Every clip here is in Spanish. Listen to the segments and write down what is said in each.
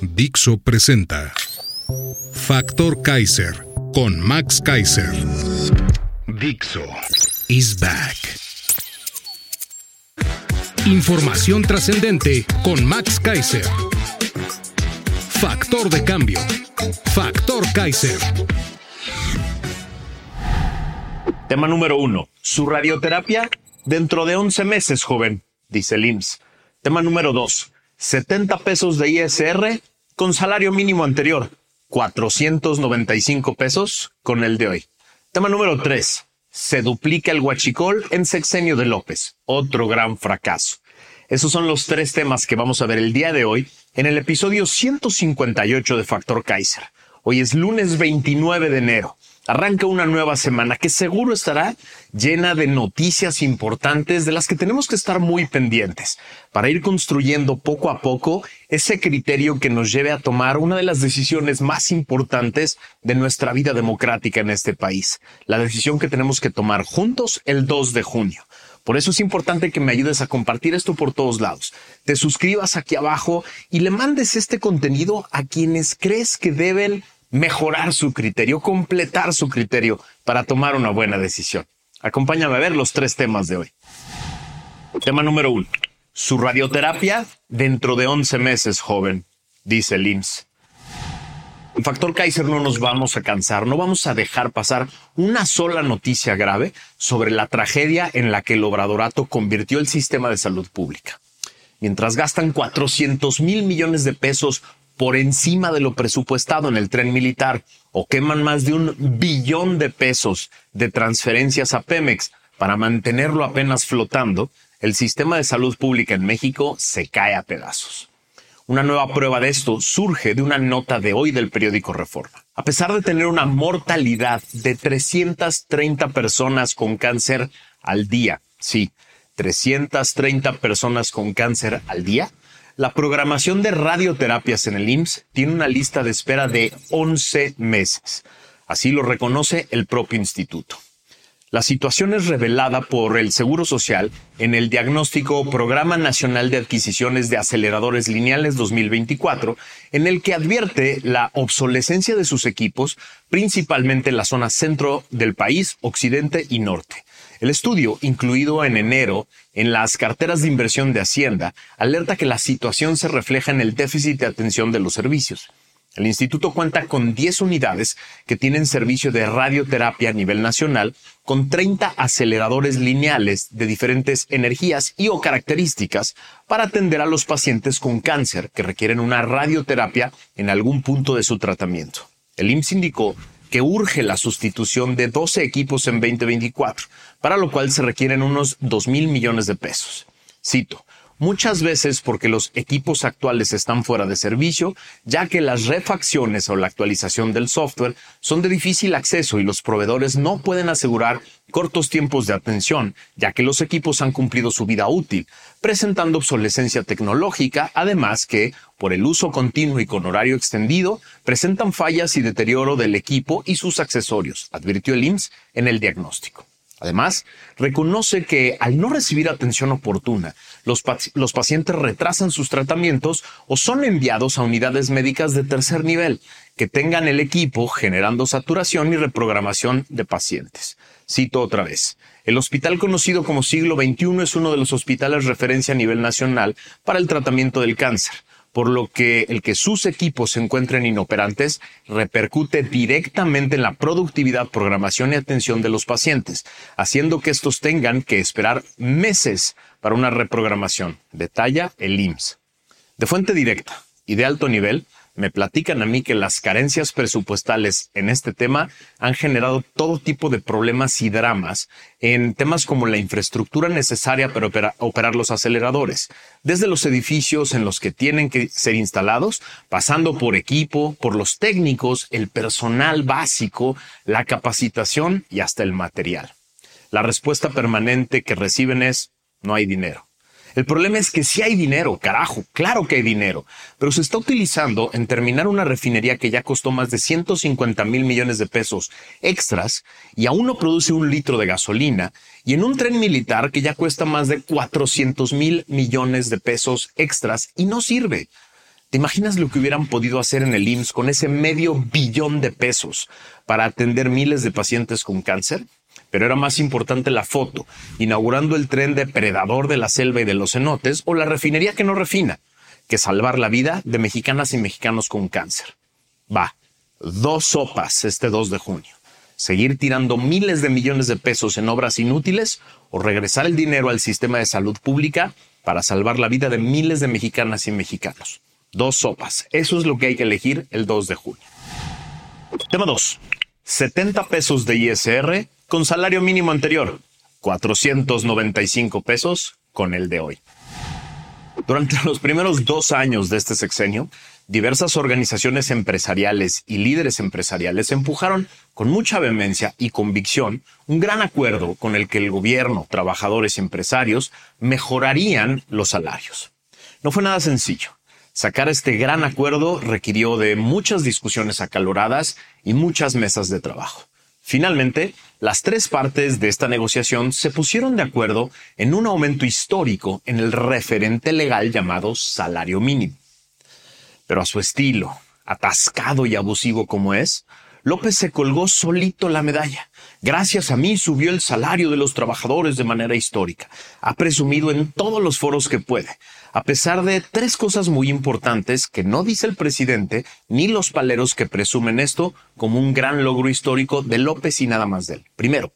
Dixo presenta Factor Kaiser con Max Kaiser. Dixo is back. Información trascendente con Max Kaiser. Factor de cambio. Factor Kaiser. Tema número uno. Su radioterapia dentro de 11 meses, joven, dice el. Tema número dos. 70 pesos de ISR con salario mínimo anterior. 495 pesos con el de hoy. Tema número tres. Se duplica el huachicol en sexenio de López. Otro gran fracaso. Esos son los tres temas que vamos a ver el día de hoy en el episodio 158 de Factor Kaiser. Hoy es lunes 29 de enero. Arranca una nueva semana que seguro estará llena de noticias importantes de las que tenemos que estar muy pendientes para ir construyendo poco a poco ese criterio que nos lleve a tomar una de las decisiones más importantes de nuestra vida democrática en este país. La decisión que tenemos que tomar juntos el 2 de junio. Por eso es importante que me ayudes a compartir esto por todos lados. Te suscribas aquí abajo y le mandes este contenido a quienes crees que deben mejorar su criterio, completar su criterio para tomar una buena decisión. Acompáñame a ver los tres temas de hoy. Tema número uno. Su radioterapia dentro de 11 meses, joven, dice el Factor Kaiser no nos vamos a cansar, no vamos a dejar pasar una sola noticia grave sobre la tragedia en la que el obradorato convirtió el sistema de salud pública. Mientras gastan 400 mil millones de pesos por encima de lo presupuestado en el tren militar o queman más de un billón de pesos de transferencias a Pemex para mantenerlo apenas flotando, el sistema de salud pública en México se cae a pedazos. Una nueva prueba de esto surge de una nota de hoy del periódico Reforma. A pesar de tener una mortalidad de 330 personas con cáncer al día, sí, 330 personas con cáncer al día, la programación de radioterapias en el IMSS tiene una lista de espera de 11 meses. Así lo reconoce el propio instituto. La situación es revelada por el Seguro Social en el diagnóstico Programa Nacional de Adquisiciones de Aceleradores Lineales 2024, en el que advierte la obsolescencia de sus equipos, principalmente en la zona centro del país, occidente y norte. El estudio, incluido en enero en las carteras de inversión de Hacienda, alerta que la situación se refleja en el déficit de atención de los servicios. El instituto cuenta con 10 unidades que tienen servicio de radioterapia a nivel nacional, con 30 aceleradores lineales de diferentes energías y o características para atender a los pacientes con cáncer que requieren una radioterapia en algún punto de su tratamiento. El IMSS indicó que urge la sustitución de 12 equipos en 2024, para lo cual se requieren unos 2 mil millones de pesos. Cito, muchas veces porque los equipos actuales están fuera de servicio, ya que las refacciones o la actualización del software son de difícil acceso y los proveedores no pueden asegurar cortos tiempos de atención, ya que los equipos han cumplido su vida útil, presentando obsolescencia tecnológica, además que, por el uso continuo y con horario extendido, presentan fallas y deterioro del equipo y sus accesorios, advirtió el IMSS en el diagnóstico. Además, reconoce que al no recibir atención oportuna, los, los, pacientes retrasan sus tratamientos o son enviados a unidades médicas de tercer nivel que tengan el equipo generando saturación y reprogramación de pacientes. Cito otra vez. El hospital conocido como siglo XXI es uno de los hospitales referencia a nivel nacional para el tratamiento del cáncer por lo que el que sus equipos se encuentren inoperantes repercute directamente en la productividad, programación y atención de los pacientes, haciendo que estos tengan que esperar meses para una reprogramación, detalla el IMSS. De fuente directa y de alto nivel, me platican a mí que las carencias presupuestales en este tema han generado todo tipo de problemas y dramas en temas como la infraestructura necesaria para operar los aceleradores, desde los edificios en los que tienen que ser instalados, pasando por equipo, por los técnicos, el personal básico, la capacitación y hasta el material. La respuesta permanente que reciben es no hay dinero. El problema es que si hay dinero, carajo, claro que hay dinero, pero se está utilizando en terminar una refinería que ya costó más de 150 mil millones de pesos extras y aún no produce un litro de gasolina y en un tren militar que ya cuesta más de 400 mil millones de pesos extras y no sirve. ¿Te imaginas lo que hubieran podido hacer en el IMSS con ese medio billón de pesos para atender miles de pacientes con cáncer? Pero era más importante la foto, inaugurando el tren depredador de la selva y de los cenotes o la refinería que no refina, que salvar la vida de mexicanas y mexicanos con cáncer. Va, dos sopas este 2 de junio. Seguir tirando miles de millones de pesos en obras inútiles o regresar el dinero al sistema de salud pública para salvar la vida de miles de mexicanas y mexicanos. Dos sopas. Eso es lo que hay que elegir el 2 de junio. Tema 2. 70 pesos de ISR con salario mínimo anterior, 495 pesos con el de hoy. Durante los primeros dos años de este sexenio, diversas organizaciones empresariales y líderes empresariales empujaron con mucha vehemencia y convicción un gran acuerdo con el que el gobierno, trabajadores y empresarios mejorarían los salarios. No fue nada sencillo. Sacar este gran acuerdo requirió de muchas discusiones acaloradas y muchas mesas de trabajo. Finalmente, las tres partes de esta negociación se pusieron de acuerdo en un aumento histórico en el referente legal llamado salario mínimo. Pero a su estilo, atascado y abusivo como es, López se colgó solito la medalla. Gracias a mí subió el salario de los trabajadores de manera histórica. Ha presumido en todos los foros que puede a pesar de tres cosas muy importantes que no dice el presidente ni los paleros que presumen esto como un gran logro histórico de López y nada más de él. Primero,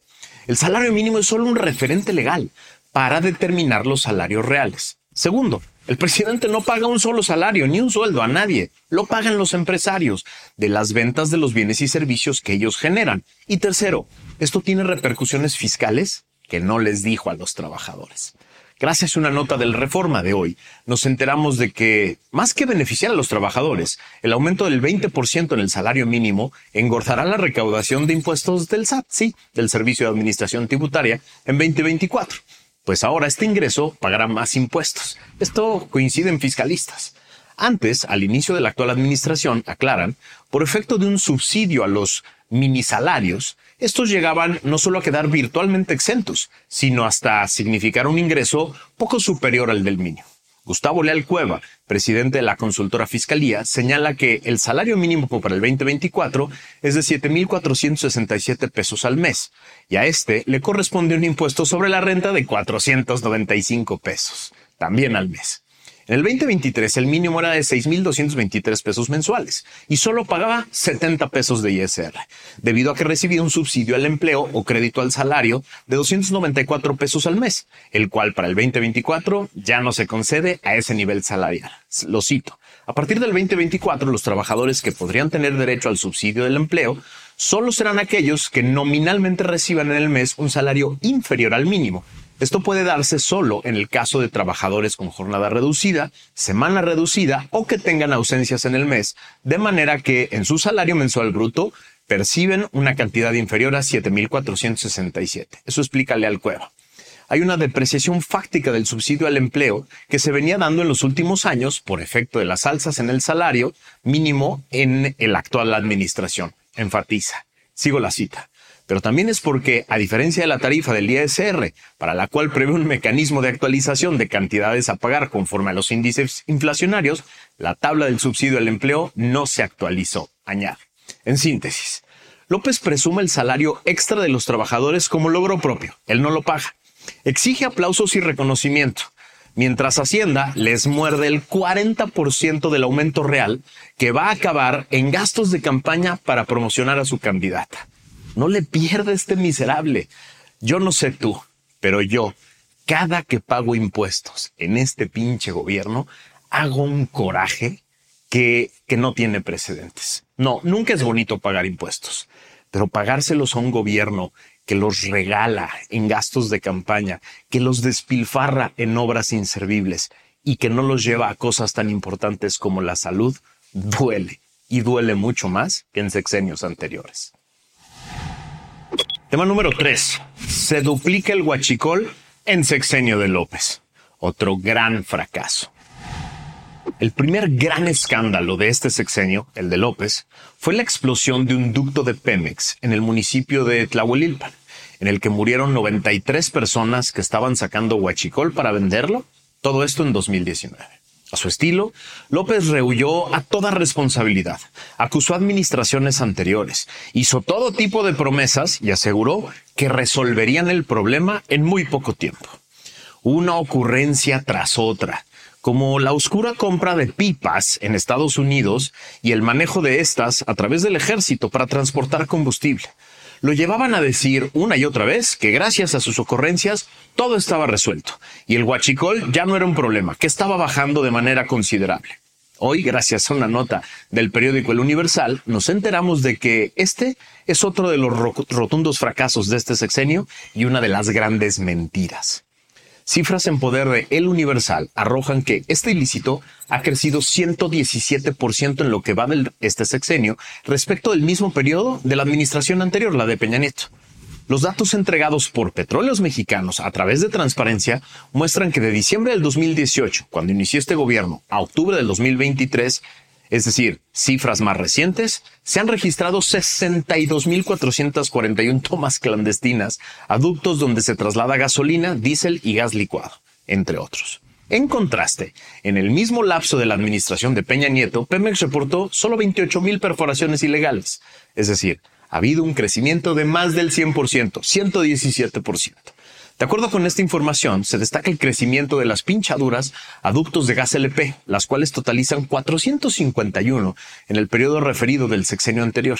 el salario mínimo es solo un referente legal para determinar los salarios reales. Segundo, el presidente no paga un solo salario ni un sueldo a nadie, lo pagan los empresarios de las ventas de los bienes y servicios que ellos generan. Y tercero, esto tiene repercusiones fiscales que no les dijo a los trabajadores. Gracias a una nota del Reforma de hoy, nos enteramos de que, más que beneficiar a los trabajadores, el aumento del 20% en el salario mínimo engordará la recaudación de impuestos del SAT, sí, del Servicio de Administración Tributaria, en 2024. Pues ahora este ingreso pagará más impuestos. Esto coincide en fiscalistas. Antes, al inicio de la actual administración, aclaran, por efecto de un subsidio a los minisalarios, estos llegaban no solo a quedar virtualmente exentos, sino hasta significar un ingreso poco superior al del mínimo. Gustavo Leal Cueva, presidente de la consultora Fiscalía, señala que el salario mínimo para el 2024 es de 7.467 pesos al mes y a este le corresponde un impuesto sobre la renta de 495 pesos, también al mes. En el 2023 el mínimo era de 6.223 pesos mensuales y solo pagaba 70 pesos de ISR, debido a que recibía un subsidio al empleo o crédito al salario de 294 pesos al mes, el cual para el 2024 ya no se concede a ese nivel salarial. Lo cito. A partir del 2024, los trabajadores que podrían tener derecho al subsidio del empleo solo serán aquellos que nominalmente reciban en el mes un salario inferior al mínimo, esto puede darse solo en el caso de trabajadores con jornada reducida, semana reducida o que tengan ausencias en el mes, de manera que en su salario mensual bruto perciben una cantidad inferior a 7.467. Eso explícale al cueva. Hay una depreciación fáctica del subsidio al empleo que se venía dando en los últimos años por efecto de las alzas en el salario mínimo en la actual administración. Enfatiza. Sigo la cita pero también es porque, a diferencia de la tarifa del ISR, para la cual prevé un mecanismo de actualización de cantidades a pagar conforme a los índices inflacionarios, la tabla del subsidio al empleo no se actualizó, añade. En síntesis, López presume el salario extra de los trabajadores como logro propio. Él no lo paga. Exige aplausos y reconocimiento, mientras Hacienda les muerde el 40% del aumento real que va a acabar en gastos de campaña para promocionar a su candidata. No le pierda este miserable. Yo no sé tú, pero yo, cada que pago impuestos en este pinche gobierno, hago un coraje que, que no tiene precedentes. No, nunca es bonito pagar impuestos, pero pagárselos a un gobierno que los regala en gastos de campaña, que los despilfarra en obras inservibles y que no los lleva a cosas tan importantes como la salud, duele y duele mucho más que en sexenios anteriores. Tema número 3. Se duplica el huachicol en sexenio de López. Otro gran fracaso. El primer gran escándalo de este sexenio, el de López, fue la explosión de un ducto de Pemex en el municipio de Tlahuelilpan, en el que murieron 93 personas que estaban sacando huachicol para venderlo. Todo esto en 2019. A su estilo, López rehuyó a toda responsabilidad, acusó administraciones anteriores, hizo todo tipo de promesas y aseguró que resolverían el problema en muy poco tiempo. Una ocurrencia tras otra, como la oscura compra de pipas en Estados Unidos y el manejo de estas a través del ejército para transportar combustible. Lo llevaban a decir una y otra vez que gracias a sus ocurrencias todo estaba resuelto y el huachicol ya no era un problema, que estaba bajando de manera considerable. Hoy, gracias a una nota del periódico El Universal, nos enteramos de que este es otro de los rotundos fracasos de este sexenio y una de las grandes mentiras. Cifras en poder de El Universal arrojan que este ilícito ha crecido 117% en lo que va de este sexenio respecto del mismo periodo de la administración anterior, la de Peña Nieto. Los datos entregados por Petróleos Mexicanos a través de transparencia muestran que de diciembre del 2018, cuando inició este gobierno, a octubre del 2023, es decir, cifras más recientes, se han registrado 62.441 tomas clandestinas a ductos donde se traslada gasolina, diésel y gas licuado, entre otros. En contraste, en el mismo lapso de la administración de Peña Nieto, Pemex reportó solo 28.000 perforaciones ilegales, es decir, ha habido un crecimiento de más del 100%, 117%. De acuerdo con esta información, se destaca el crecimiento de las pinchaduras a ductos de gas LP, las cuales totalizan 451 en el periodo referido del sexenio anterior.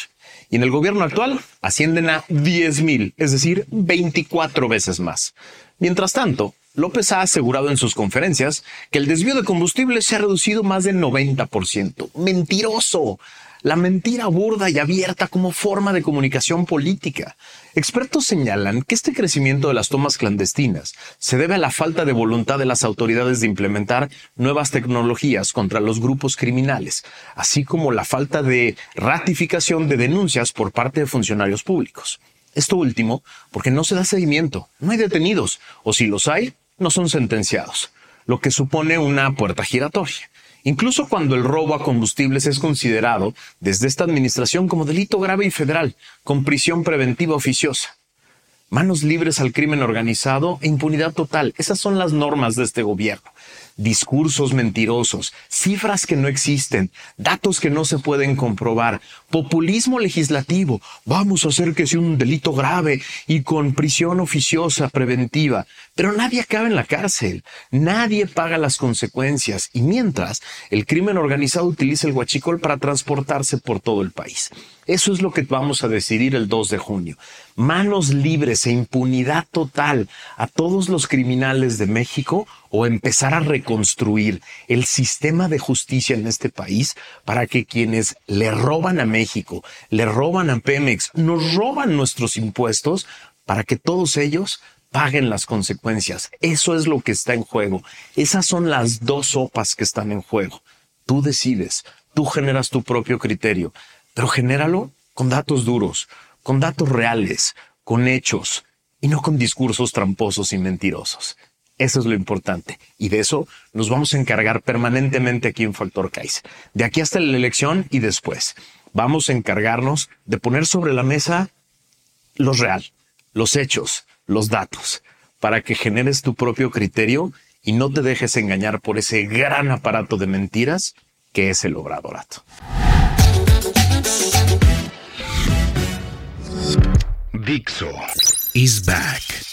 Y en el gobierno actual ascienden a 10.000, es decir, 24 veces más. Mientras tanto, López ha asegurado en sus conferencias que el desvío de combustible se ha reducido más del 90%. Mentiroso la mentira burda y abierta como forma de comunicación política. Expertos señalan que este crecimiento de las tomas clandestinas se debe a la falta de voluntad de las autoridades de implementar nuevas tecnologías contra los grupos criminales, así como la falta de ratificación de denuncias por parte de funcionarios públicos. Esto último porque no se da seguimiento, no hay detenidos, o si los hay, no son sentenciados, lo que supone una puerta giratoria incluso cuando el robo a combustibles es considerado desde esta administración como delito grave y federal, con prisión preventiva oficiosa. Manos libres al crimen organizado e impunidad total. Esas son las normas de este gobierno discursos mentirosos, cifras que no existen, datos que no se pueden comprobar, populismo legislativo, vamos a hacer que sea un delito grave y con prisión oficiosa preventiva, pero nadie acaba en la cárcel, nadie paga las consecuencias y mientras el crimen organizado utiliza el huachicol para transportarse por todo el país. Eso es lo que vamos a decidir el 2 de junio. Manos libres e impunidad total a todos los criminales de México o empezar a reconstruir el sistema de justicia en este país para que quienes le roban a México, le roban a Pemex, nos roban nuestros impuestos, para que todos ellos paguen las consecuencias. Eso es lo que está en juego. Esas son las dos sopas que están en juego. Tú decides, tú generas tu propio criterio pero genéralo con datos duros, con datos reales, con hechos y no con discursos tramposos y mentirosos. Eso es lo importante. Y de eso nos vamos a encargar permanentemente aquí en Factor Kaiser. De aquí hasta la elección y después. Vamos a encargarnos de poner sobre la mesa lo real, los hechos, los datos, para que generes tu propio criterio y no te dejes engañar por ese gran aparato de mentiras que es el obradorato. Dixo is back.